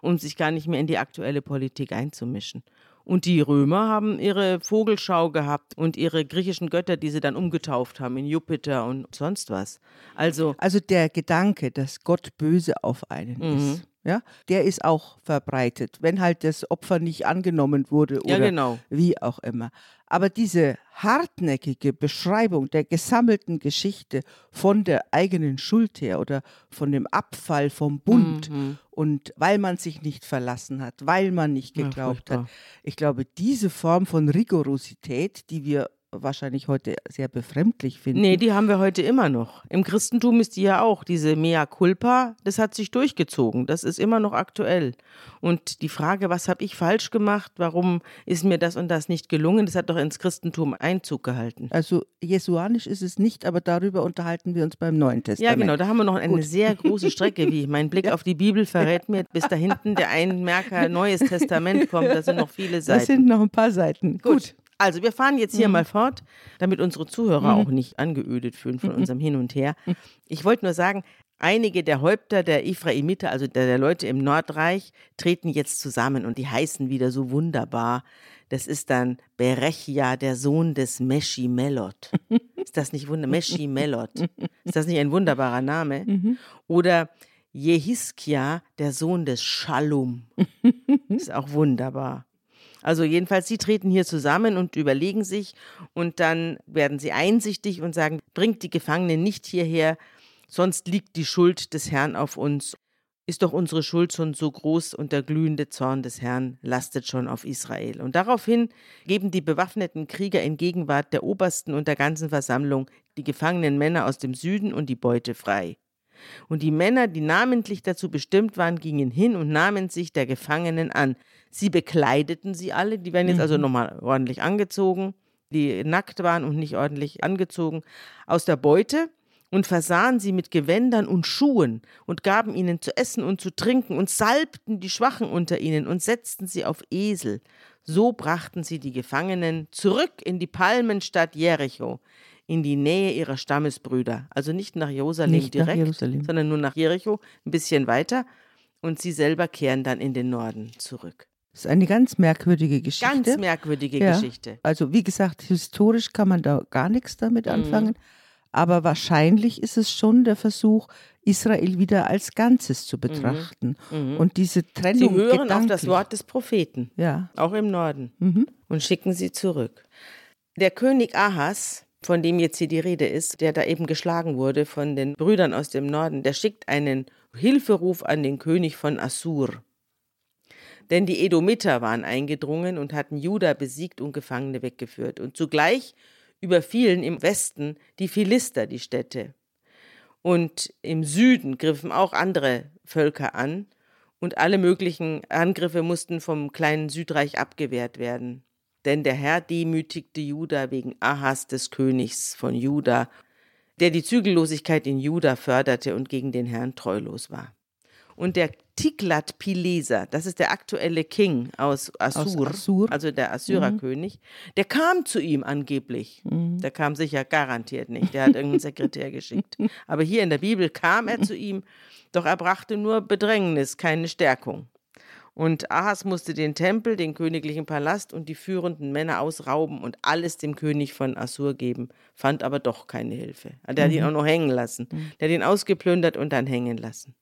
um sich gar nicht mehr in die aktuelle Politik einzumischen. Und die Römer haben ihre Vogelschau gehabt und ihre griechischen Götter, die sie dann umgetauft haben in Jupiter und sonst was. Also, Also der Gedanke, dass Gott böse auf einen Mhm. ist, ja, der ist auch verbreitet, wenn halt das Opfer nicht angenommen wurde ja oder genau. wie auch immer. Aber diese hartnäckige Beschreibung der gesammelten Geschichte von der eigenen Schuld her oder von dem Abfall vom Bund Mhm. und weil man sich nicht verlassen hat, weil man nicht Ja, geglaubt furchtbar. hat. Ich glaube, diese Form von Rigorosität, die wir wahrscheinlich heute sehr befremdlich finden, Nee, die haben wir heute immer noch. Im Christentum ist die ja auch, diese Mea culpa, das hat sich durchgezogen. Das ist immer noch aktuell. Und die Frage, was habe ich falsch gemacht, warum ist mir das und das nicht gelungen, das hat doch ins Christentum Einzug gehalten. Also jesuanisch ist es nicht, aber darüber unterhalten wir uns beim Neuen Ja, Testament. genau, da haben wir noch eine Gut. sehr große Strecke, wie mein Blick auf die Bibel verrät mir, bis da hinten der Einmerker Neues Testament kommt, da sind noch viele Das Seiten. sind noch ein paar Seiten. Gut. Also wir fahren jetzt Mhm. hier mal fort, damit unsere Zuhörer auch nicht angeödet fühlen Mhm. von unserem Hin und Her. Ich wollte nur sagen, einige der Häupter der Ephraimiter, also der, der Leute im Nordreich, treten jetzt zusammen und die heißen wieder so wunderbar. Das ist dann Berechia, der Sohn des Meschimelot. Ist das nicht wunderbar? Meschimelot. Ist das nicht ein wunderbarer Name? Mhm. Oder Jehiskia, der Sohn des Schallum. Ist auch wunderbar. Also jedenfalls, sie treten hier zusammen und überlegen sich und dann werden sie einsichtig und sagen, bringt die Gefangenen nicht hierher, sonst liegt die Schuld des Herrn auf uns. Ist doch unsere Schuld schon so groß und der glühende Zorn des Herrn lastet schon auf Israel. Und daraufhin geben die bewaffneten Krieger in Gegenwart der Obersten und der ganzen Versammlung die gefangenen Männer aus dem Süden und die Beute frei. Und die Männer, die namentlich dazu bestimmt waren, gingen hin und nahmen sich der Gefangenen an. Sie bekleideten sie alle, die werden jetzt also nochmal ordentlich angezogen, die nackt waren und nicht ordentlich angezogen, aus der Beute und versahen sie mit Gewändern und Schuhen und gaben ihnen zu essen und zu trinken und salbten die Schwachen unter ihnen und setzten sie auf Esel. So brachten sie die Gefangenen zurück in die Palmenstadt Jericho, in die Nähe ihrer Stammesbrüder. Also nicht nach Jerusalem Nicht nach direkt, Jerusalem. sondern nur nach Jericho, ein bisschen weiter. Und sie selber kehren dann in den Norden zurück. Das ist eine ganz merkwürdige Geschichte. Ganz merkwürdige Ja. Geschichte. Also wie gesagt, historisch kann man da gar nichts damit Mhm. anfangen. Aber wahrscheinlich ist es schon der Versuch, Israel wieder als Ganzes zu betrachten. Und diese Trennung Mhm. Sie hören auf das Wort des Propheten, Ja. auch im Norden, Mhm. und schicken sie zurück. Der König Ahas, von dem jetzt hier die Rede ist, der da eben geschlagen wurde von den Brüdern aus dem Norden, der schickt einen Hilferuf an den König von Assur. Denn die Edomiter waren eingedrungen und hatten Juda besiegt und Gefangene weggeführt. Und zugleich überfielen im Westen die Philister die Städte. Und im Süden griffen auch andere Völker an und alle möglichen Angriffe mussten vom kleinen Südreich abgewehrt werden. Denn der Herr demütigte Juda wegen Ahas des Königs von Juda, der die Zügellosigkeit in Juda förderte und gegen den Herrn treulos war. Und der Tiglat-Pileser, das ist der aktuelle King aus Assur, Aus Assur. also der Assyrerkönig, der kam zu ihm angeblich. Der kam sicher garantiert nicht, der hat irgendeinen Sekretär geschickt. Aber hier in der Bibel kam er zu ihm, doch er brachte nur Bedrängnis, keine Stärkung. Und Ahas musste den Tempel, den königlichen Palast und die führenden Männer ausrauben und alles dem König von Assur geben, fand aber doch keine Hilfe. Der hat ihn auch noch hängen lassen. Der hat ihn ausgeplündert und dann hängen lassen.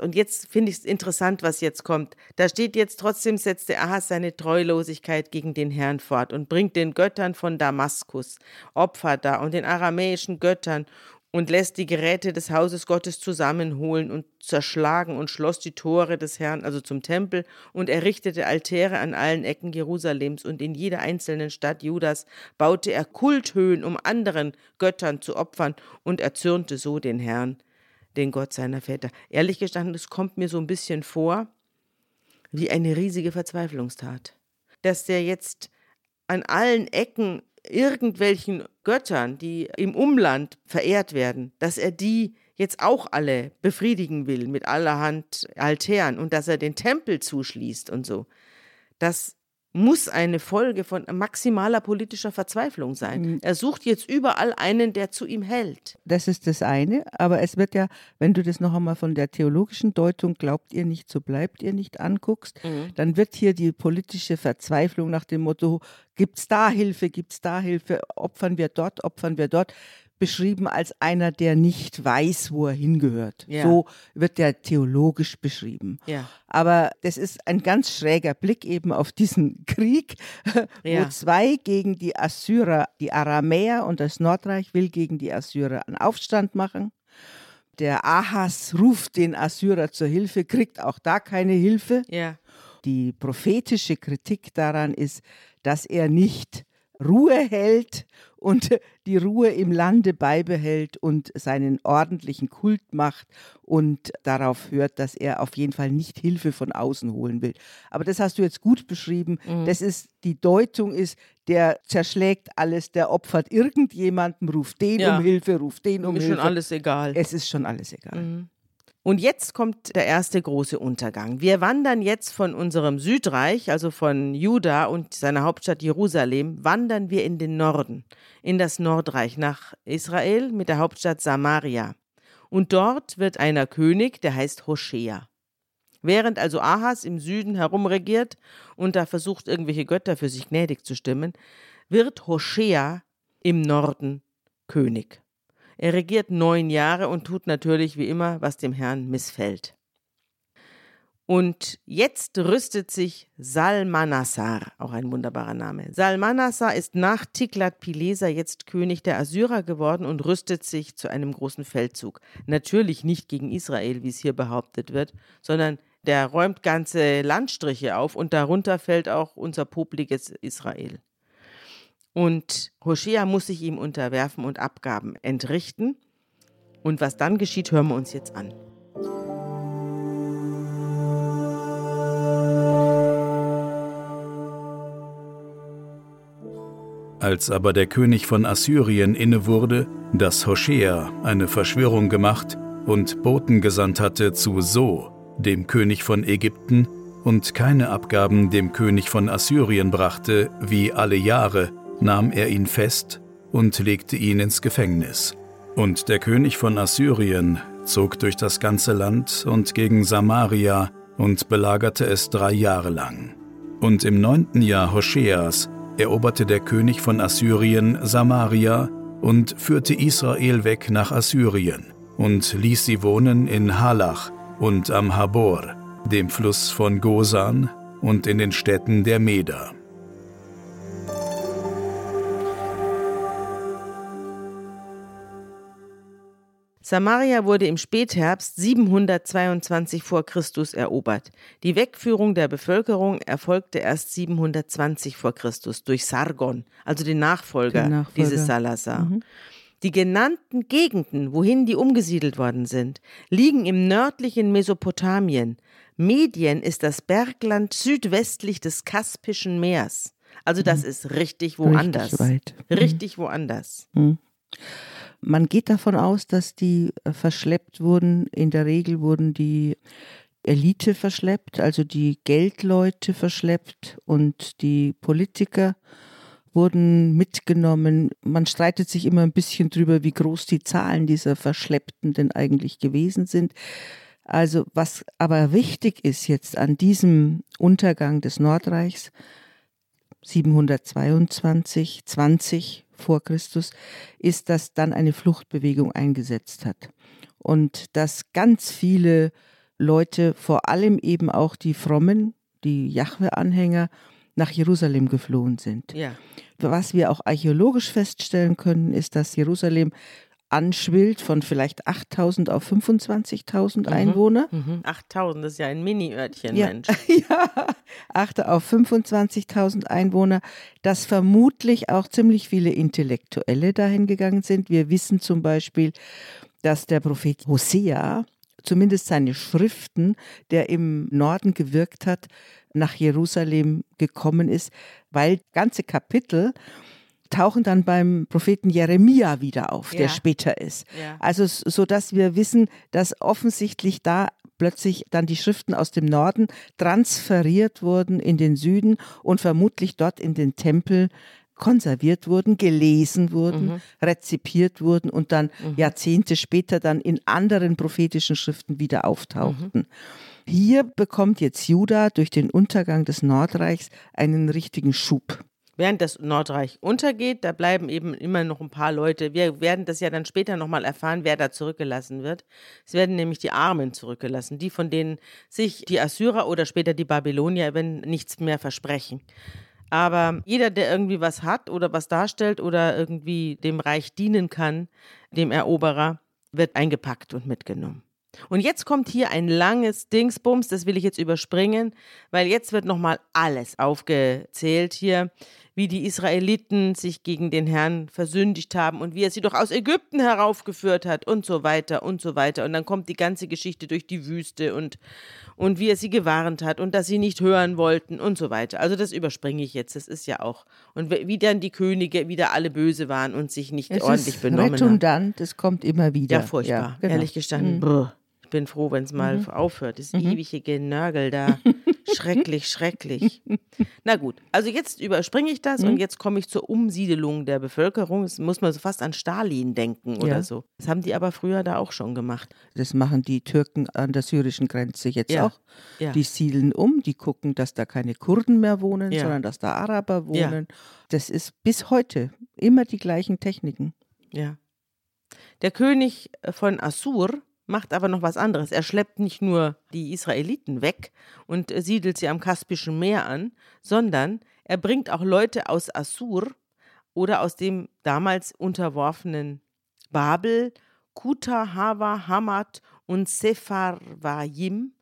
Und jetzt finde ich es interessant, was jetzt kommt. Da steht jetzt, trotzdem setzte Ahas seine Treulosigkeit gegen den Herrn fort und bringt den Göttern von Damaskus Opfer dar und den aramäischen Göttern und lässt die Geräte des Hauses Gottes zusammenholen und zerschlagen und schloss die Tore des Herrn, also zum Tempel, und errichtete Altäre an allen Ecken Jerusalems und in jeder einzelnen Stadt Judas baute er Kulthöhen, um anderen Göttern zu opfern, und erzürnte so den Herrn, den Gott seiner Väter. Ehrlich gestanden, es kommt mir so ein bisschen vor wie eine riesige Verzweiflungstat. Dass der jetzt an allen Ecken irgendwelchen Göttern, die im Umland verehrt werden, dass er die jetzt auch alle befriedigen will mit allerhand Altären und dass er den Tempel zuschließt und so. Das muss eine Folge von maximaler politischer Verzweiflung sein. Er sucht jetzt überall einen, der zu ihm hält. Das ist das eine, aber es wird ja, wenn du das noch einmal von der theologischen Deutung glaubt ihr nicht, so bleibt ihr nicht anguckst, dann wird hier die politische Verzweiflung nach dem Motto, gibt's da Hilfe, gibt's da Hilfe, opfern wir dort, opfern wir dort, beschrieben als einer, der nicht weiß, wo er hingehört. Ja. So wird der theologisch beschrieben. Ja. Aber das ist ein ganz schräger Blick eben auf diesen Krieg, Ja. wo zwei gegen die Assyrer, die Aramäer und das Nordreich will gegen die Assyrer einen Aufstand machen. Der Ahas ruft den Assyrer zur Hilfe, kriegt auch da keine Hilfe. Die prophetische Kritik daran ist, dass er nicht Ruhe hält und die Ruhe im Lande beibehält und seinen ordentlichen Kult macht und darauf hört, dass er auf jeden Fall nicht Hilfe von außen holen will. Aber das hast du jetzt gut beschrieben. Das ist die Deutung ist, der zerschlägt alles, der opfert irgendjemanden, ruft den Ja. um Hilfe, ruft den um Ist Hilfe. schon alles egal. es ist schon alles egal. Und jetzt kommt der erste große Untergang. Wir wandern jetzt von unserem Südreich, also von Juda und seiner Hauptstadt Jerusalem, wandern wir in den Norden, in das Nordreich, nach Israel mit der Hauptstadt Samaria. Und dort wird einer König, der heißt Hoshea. Während also Ahas im Süden herumregiert und da versucht, irgendwelche Götter für sich gnädig zu stimmen, wird Hoshea im Norden König. Er regiert neun Jahre und tut natürlich wie immer, was dem Herrn missfällt. Und jetzt rüstet sich Salmanassar, auch ein wunderbarer Name. Salmanassar ist nach Tiglat-Pileser jetzt König der Assyrer geworden und rüstet sich zu einem großen Feldzug. Natürlich nicht gegen Israel, wie es hier behauptet wird, sondern der räumt ganze Landstriche auf und darunter fällt auch unser popliges Israel. Und Hoshea muss sich ihm unterwerfen und Abgaben entrichten. Und was dann geschieht, hören wir uns jetzt an. Als aber der König von Assyrien inne wurde, dass Hoshea eine Verschwörung gemacht und Boten gesandt hatte zu So, dem König von Ägypten, und keine Abgaben dem König von Assyrien brachte, wie alle Jahre, nahm er ihn fest und legte ihn ins Gefängnis. Und der König von Assyrien zog durch das ganze Land und gegen Samaria und belagerte es drei Jahre lang. Und im neunten Jahr Hoscheas eroberte der König von Assyrien Samaria und führte Israel weg nach Assyrien und ließ sie wohnen in Halach und am Habor, dem Fluss von Gosan und in den Städten der Meder. Samaria wurde im Spätherbst 722 vor Christus erobert. Die Wegführung der Bevölkerung erfolgte erst 720 vor Christus durch Sargon, also den Nachfolger, Den Nachfolger. dieses Salazar. Die genannten Gegenden, wohin die umgesiedelt worden sind, liegen im nördlichen Mesopotamien. Medien ist das Bergland südwestlich des Kaspischen Meers. Also das mhm. ist richtig woanders. Richtig, weit. Mhm. richtig woanders. Man geht davon aus, dass die äh, verschleppt wurden. In der Regel wurden die Elite verschleppt, also die Geldleute verschleppt und die Politiker wurden mitgenommen. Man streitet sich immer ein bisschen drüber, wie groß die Zahlen dieser Verschleppten denn eigentlich gewesen sind. Also was aber wichtig ist jetzt an diesem Untergang des Nordreichs, 722, 20 vor Christus, ist, dass dann eine Fluchtbewegung eingesetzt hat. Und dass ganz viele Leute, vor allem eben auch die Frommen, die Jahwe-Anhänger, nach Jerusalem geflohen sind. Ja. Was wir auch archäologisch feststellen können, ist, dass Jerusalem anschwillt von vielleicht 8.000 auf 25.000 mhm. Einwohner. Mhm. 8.000, das ist ja ein Mini-Örtchen, ja. Mensch. ja, 8 auf 25.000 Einwohner, dass vermutlich auch ziemlich viele Intellektuelle dahin gegangen sind. Wir wissen zum Beispiel, dass der Prophet Hosea, zumindest seine Schriften, der im Norden gewirkt hat, nach Jerusalem gekommen ist, weil ganze Kapitel tauchen dann beim Propheten Jeremia wieder auf, ja. der später ist. Ja. Also so dass wir wissen, dass offensichtlich da plötzlich dann die Schriften aus dem Norden transferiert wurden in den Süden und vermutlich dort in den Tempel konserviert wurden, gelesen wurden, mhm. rezipiert wurden und dann mhm. Jahrzehnte später dann in anderen prophetischen Schriften wieder auftauchten. Mhm. Hier bekommt jetzt Juda durch den Untergang des Nordreichs einen richtigen Schub. Während das Nordreich untergeht, da bleiben eben immer noch ein paar Leute. Wir werden das ja dann später nochmal erfahren, wer da zurückgelassen wird. Es werden nämlich die Armen zurückgelassen, die von denen sich die Assyrer oder später die Babylonier, wenn nichts mehr versprechen. Aber jeder, der irgendwie was hat oder was darstellt oder irgendwie dem Reich dienen kann, dem Eroberer, wird eingepackt und mitgenommen. Und jetzt kommt hier ein langes Dingsbums, das will ich jetzt überspringen, weil jetzt wird nochmal alles aufgezählt hier wie die Israeliten sich gegen den Herrn versündigt haben und wie er sie doch aus Ägypten heraufgeführt hat und so weiter und so weiter. Und dann kommt die ganze Geschichte durch die Wüste und, und wie er sie gewarnt hat und dass sie nicht hören wollten und so weiter. Also das überspringe ich jetzt, das ist ja auch. Und wie dann die Könige wieder alle böse waren und sich nicht es ordentlich ist benommen haben. redundant, es kommt immer wieder. Ja, furchtbar, ja, genau. ehrlich gestanden. Mhm. Bin froh, wenn es mal mhm. aufhört. Das mhm. ewige Genörgel da. schrecklich, schrecklich. Na gut, also jetzt überspringe ich das mhm. und jetzt komme ich zur Umsiedelung der Bevölkerung. Das muss man so fast an Stalin denken oder ja. so. Das haben die aber früher da auch schon gemacht. Das machen die Türken an der syrischen Grenze jetzt ja. auch. Ja. Die siedeln um, die gucken, dass da keine Kurden mehr wohnen, sondern dass da Araber wohnen. Das ist bis heute immer die gleichen Techniken. Ja. Der König von Assur, macht aber noch was anderes. Er schleppt nicht nur die Israeliten weg und siedelt sie am Kaspischen Meer an, sondern er bringt auch Leute aus Assur oder aus dem damals unterworfenen Babel, Kuta, Hava, Hamad und Sepharvaim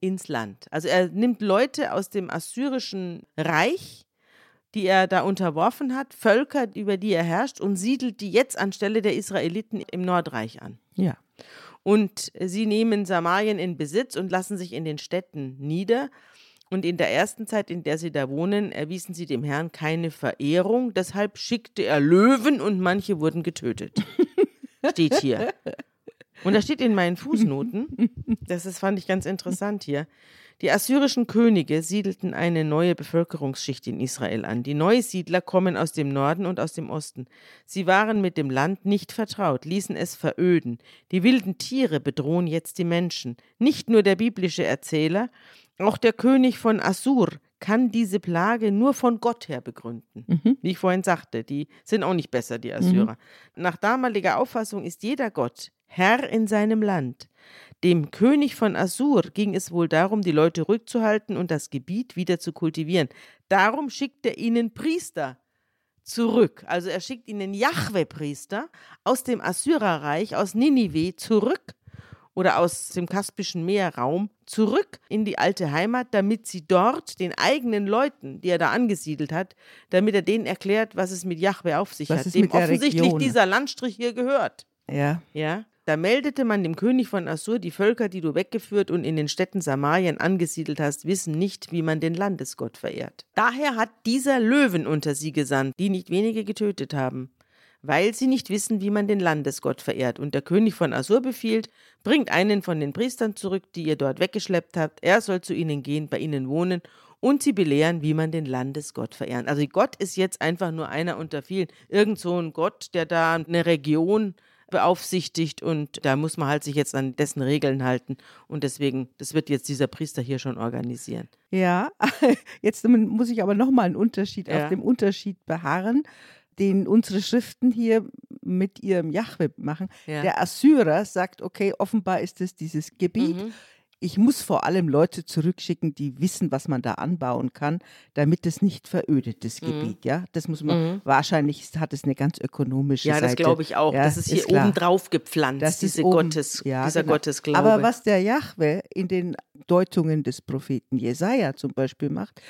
ins Land. Also er nimmt Leute aus dem assyrischen Reich, die er da unterworfen hat, Völker, über die er herrscht, und siedelt die jetzt anstelle der Israeliten im Nordreich an. Ja. Und sie nehmen Samarien in Besitz und lassen sich in den Städten nieder. Und in der ersten Zeit, in der sie da wohnen, erwiesen sie dem Herrn keine Verehrung. Deshalb schickte er Löwen und manche wurden getötet. Steht hier. Und da steht in meinen Fußnoten, das ist, fand ich ganz interessant hier, die assyrischen Könige siedelten eine neue Bevölkerungsschicht in Israel an. Die Neusiedler kommen aus dem Norden und aus dem Osten. Sie waren mit dem Land nicht vertraut, ließen es veröden. Die wilden Tiere bedrohen jetzt die Menschen. Nicht nur der biblische Erzähler, auch der König von Assur kann diese Plage nur von Gott her begründen. Mhm. Wie ich vorhin sagte, die sind auch nicht besser, die Assyrer. Mhm. Nach damaliger Auffassung ist jeder Gott Herr in seinem Land. Dem König von Assur ging es wohl darum, die Leute ruhig zu halten und das Gebiet wieder zu kultivieren. Darum schickt er ihnen Priester zurück. Also er schickt ihnen Jahwe-Priester aus dem Assyrerreich, aus Ninive zurück oder aus dem Kaspischen Meerraum zurück in die alte Heimat, damit sie dort den eigenen Leuten, die er da angesiedelt hat, damit er denen erklärt, was es mit Jahwe auf sich Was hat, dem offensichtlich Region- dieser Landstrich hier gehört. Ja. Ja, da meldete man dem König von Assur, die Völker, die du weggeführt und in den Städten Samarien angesiedelt hast, wissen nicht, wie man den Landesgott verehrt. Daher hat dieser Löwen unter sie gesandt, die nicht wenige getötet haben, weil sie nicht wissen, wie man den Landesgott verehrt. Und der König von Assur befiehlt, bringt einen von den Priestern zurück, die ihr dort weggeschleppt habt, er soll zu ihnen gehen, bei ihnen wohnen und sie belehren, wie man den Landesgott verehren. Also Gott ist jetzt einfach nur einer unter vielen. Irgend so ein Gott, der da eine Region beaufsichtigt und da muss man halt sich jetzt an dessen Regeln halten und deswegen, das wird jetzt dieser Priester hier schon organisieren. Ja, jetzt muss ich aber nochmal einen Unterschied Ja. auf dem Unterschied beharren, den unsere Schriften hier mit ihrem Jahwe machen. Ja. Der Assyrer sagt, okay, offenbar ist es dieses Gebiet. Mhm. Ich muss vor allem Leute zurückschicken, die wissen, was man da anbauen kann, damit es nicht verödet, das Mhm. Gebiet. Ja, das muss man, wahrscheinlich hat es eine ganz ökonomische Ja, Seite. das glaube ich auch. Ja, das ist hier klar. oben drauf gepflanzt, Das ist diese oben- Gottes, ja, dieser genau. Gottesglaube. Aber was der Jahwe in den Deutungen des Propheten Jesaja zum Beispiel macht,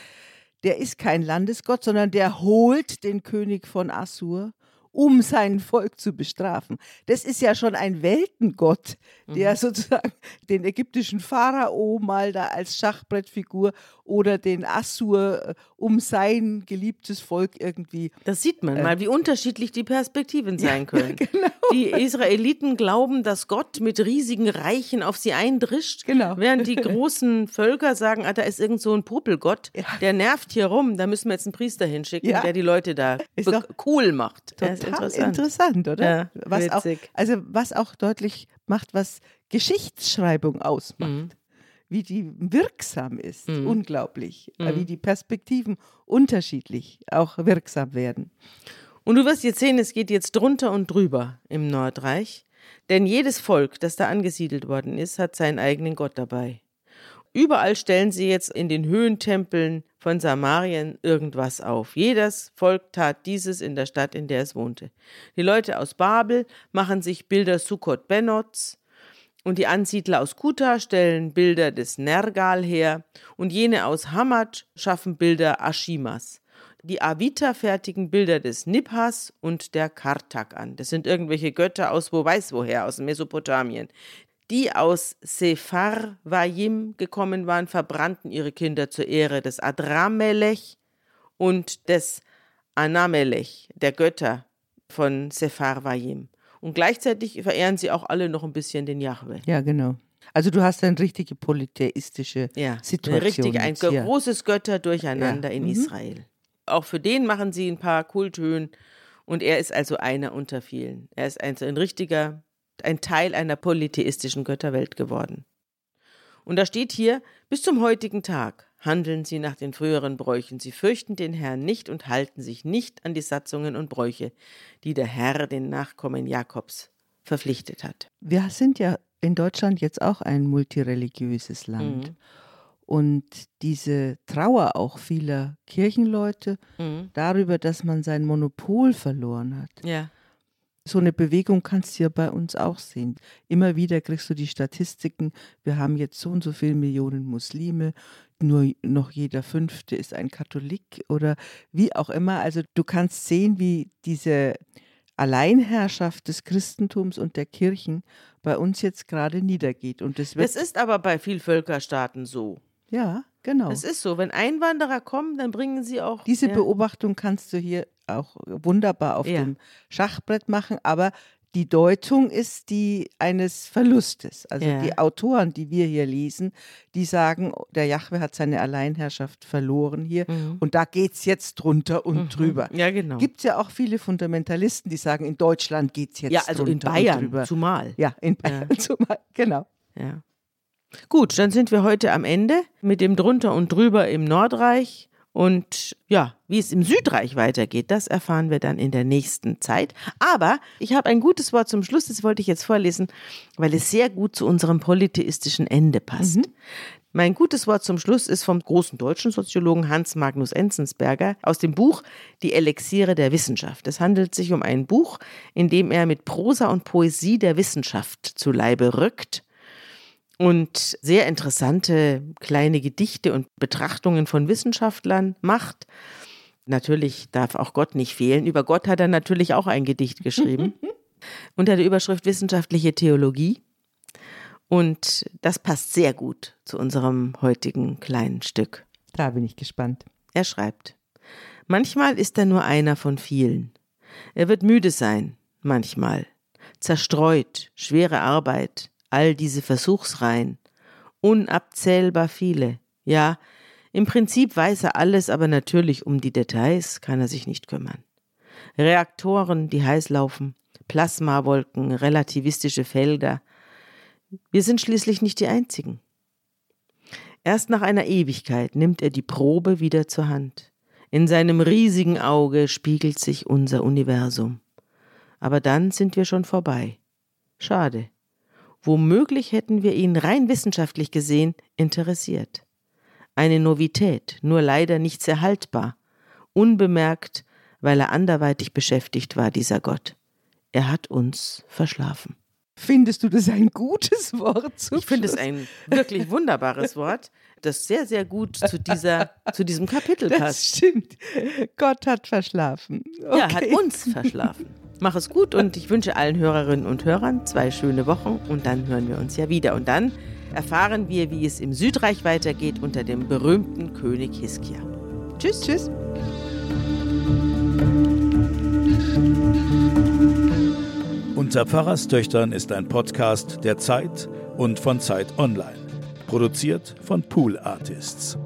der ist kein Landesgott, sondern der holt den König von Assur, um sein Volk zu bestrafen. Das ist ja schon ein Weltengott, der Mhm. sozusagen den ägyptischen Pharao mal da als Schachbrettfigur oder den Assur, äh, um sein geliebtes Volk irgendwie Das sieht man mal, wie unterschiedlich die Perspektiven sein können. genau. Die Israeliten glauben, dass Gott mit riesigen Reichen auf sie eindrischt, Genau. während die großen Völker sagen, ah, da ist irgend so ein Popelgott, der nervt hier rum, da müssen wir jetzt einen Priester hinschicken, Ja. der die Leute da cool macht. Total Das ist interessant. interessant. oder? Ja, was auch, also was auch deutlich macht, was Geschichtsschreibung ausmacht. Mhm. Wie die wirksam ist, unglaublich. Äh, Wie die Perspektiven unterschiedlich auch wirksam werden. Und du wirst jetzt sehen, es geht jetzt drunter und drüber im Nordreich, denn jedes Volk, das da angesiedelt worden ist, hat seinen eigenen Gott dabei. Überall stellen sie jetzt in den Höhentempeln von Samarien irgendwas auf. Jedes Volk tat dieses in der Stadt, in der es wohnte. Die Leute aus Babel machen sich Bilder Sukkot Benots, und die Ansiedler aus Kuta stellen Bilder des Nergal her und jene aus Hamad schaffen Bilder Ashimas. Die Avita fertigen Bilder des Nibhas und der Kartak an. Das sind irgendwelche Götter aus wo weiß woher, aus Mesopotamien. Die aus Sephar Vayim gekommen waren, verbrannten ihre Kinder zur Ehre des Adramelech und des Anamelech, der Götter von Sephar Vayim. Und gleichzeitig verehren sie auch alle noch ein bisschen den Jahwe. Ja, genau. Also du hast eine richtige polytheistische Ja, Situation. richtig, ein hier. großes Götterdurcheinander Ja, in mhm. Israel. Auch für den machen sie ein paar Kulthöhen und er ist also einer unter vielen. Er ist ein, ein richtiger, ein Teil einer polytheistischen Götterwelt geworden. Und da steht hier, bis zum heutigen Tag handeln sie nach den früheren Bräuchen. Sie fürchten den Herrn nicht und halten sich nicht an die Satzungen und Bräuche, die der Herr den Nachkommen Jakobs verpflichtet hat. Wir sind ja in Deutschland jetzt auch ein multireligiöses Land. Mhm. Und diese Trauer auch vieler Kirchenleute Mhm. darüber, dass man sein Monopol verloren hat. Ja. So eine Bewegung kannst du ja bei uns auch sehen. Immer wieder kriegst du die Statistiken, wir haben jetzt so und so viele Millionen Muslime, nur noch jeder Fünfte ist ein Katholik oder wie auch immer. Also du kannst sehen, wie diese Alleinherrschaft des Christentums und der Kirchen bei uns jetzt gerade niedergeht. Und das wird, Das ist aber bei Vielvölkerstaaten so. Ja, genau. Es ist so, wenn Einwanderer kommen, dann bringen sie auch. Diese ja. Beobachtung kannst du hier auch wunderbar auf Ja. dem Schachbrett machen, aber die Deutung ist die eines Verlustes. Also Ja. die Autoren, die wir hier lesen, die sagen, der Jahwe hat seine Alleinherrschaft verloren hier und da geht es jetzt drunter und drüber. Mhm. Ja, genau. Gibt es ja auch viele Fundamentalisten, die sagen, in Deutschland geht es jetzt ja, also in drunter Bayern und drüber. zumal. Ja, in Bayern zumal, genau. Ja. Gut, dann sind wir heute am Ende mit dem drunter und drüber im Nordreich. Und ja, wie es im Südreich weitergeht, das erfahren wir dann in der nächsten Zeit. Aber ich habe ein gutes Wort zum Schluss, das wollte ich jetzt vorlesen, weil es sehr gut zu unserem polytheistischen Ende passt. Mein gutes Wort zum Schluss ist vom großen deutschen Soziologen Hans Magnus Enzensberger aus dem Buch Die Elixiere der Wissenschaft. Es handelt sich um ein Buch, in dem er mit Prosa und Poesie der Wissenschaft zu Leibe rückt und sehr interessante kleine Gedichte und Betrachtungen von Wissenschaftlern macht. Natürlich darf auch Gott nicht fehlen. Über Gott hat er natürlich auch ein Gedicht geschrieben unter der Überschrift Wissenschaftliche Theologie. Und das passt sehr gut zu unserem heutigen kleinen Stück. Da bin ich gespannt. Er schreibt, manchmal ist er nur einer von vielen. Er wird müde sein, manchmal. Zerstreut, schwere Arbeit, all diese Versuchsreihen. Unabzählbar viele. Ja, im Prinzip weiß er alles, aber natürlich um die Details kann er sich nicht kümmern. Reaktoren, die heiß laufen, Plasmawolken, relativistische Felder. Wir sind schließlich nicht die Einzigen. Erst nach einer Ewigkeit nimmt er die Probe wieder zur Hand. In seinem riesigen Auge spiegelt sich unser Universum. Aber dann sind wir schon vorbei. Schade. Womöglich hätten wir ihn rein wissenschaftlich gesehen interessiert. Eine Novität, nur leider nicht sehr haltbar, unbemerkt, weil er anderweitig beschäftigt war, dieser Gott. Er hat uns verschlafen. Findest du das ein gutes Wort? Zum ich finde es ein wirklich wunderbares Wort, das sehr, sehr gut zu, dieser, zu diesem Kapitel passt. Das stimmt. Gott hat verschlafen. Okay. Ja, hat uns verschlafen. Mach es gut und ich wünsche allen Hörerinnen und Hörern zwei schöne Wochen und dann hören wir uns ja wieder. Und dann erfahren wir, wie es im Südreich weitergeht unter dem berühmten König Hiskia. Tschüss, tschüss. Unter Pfarrerstöchtern ist ein Podcast der Zeit und von Zeit Online. Produziert von Pool Artists.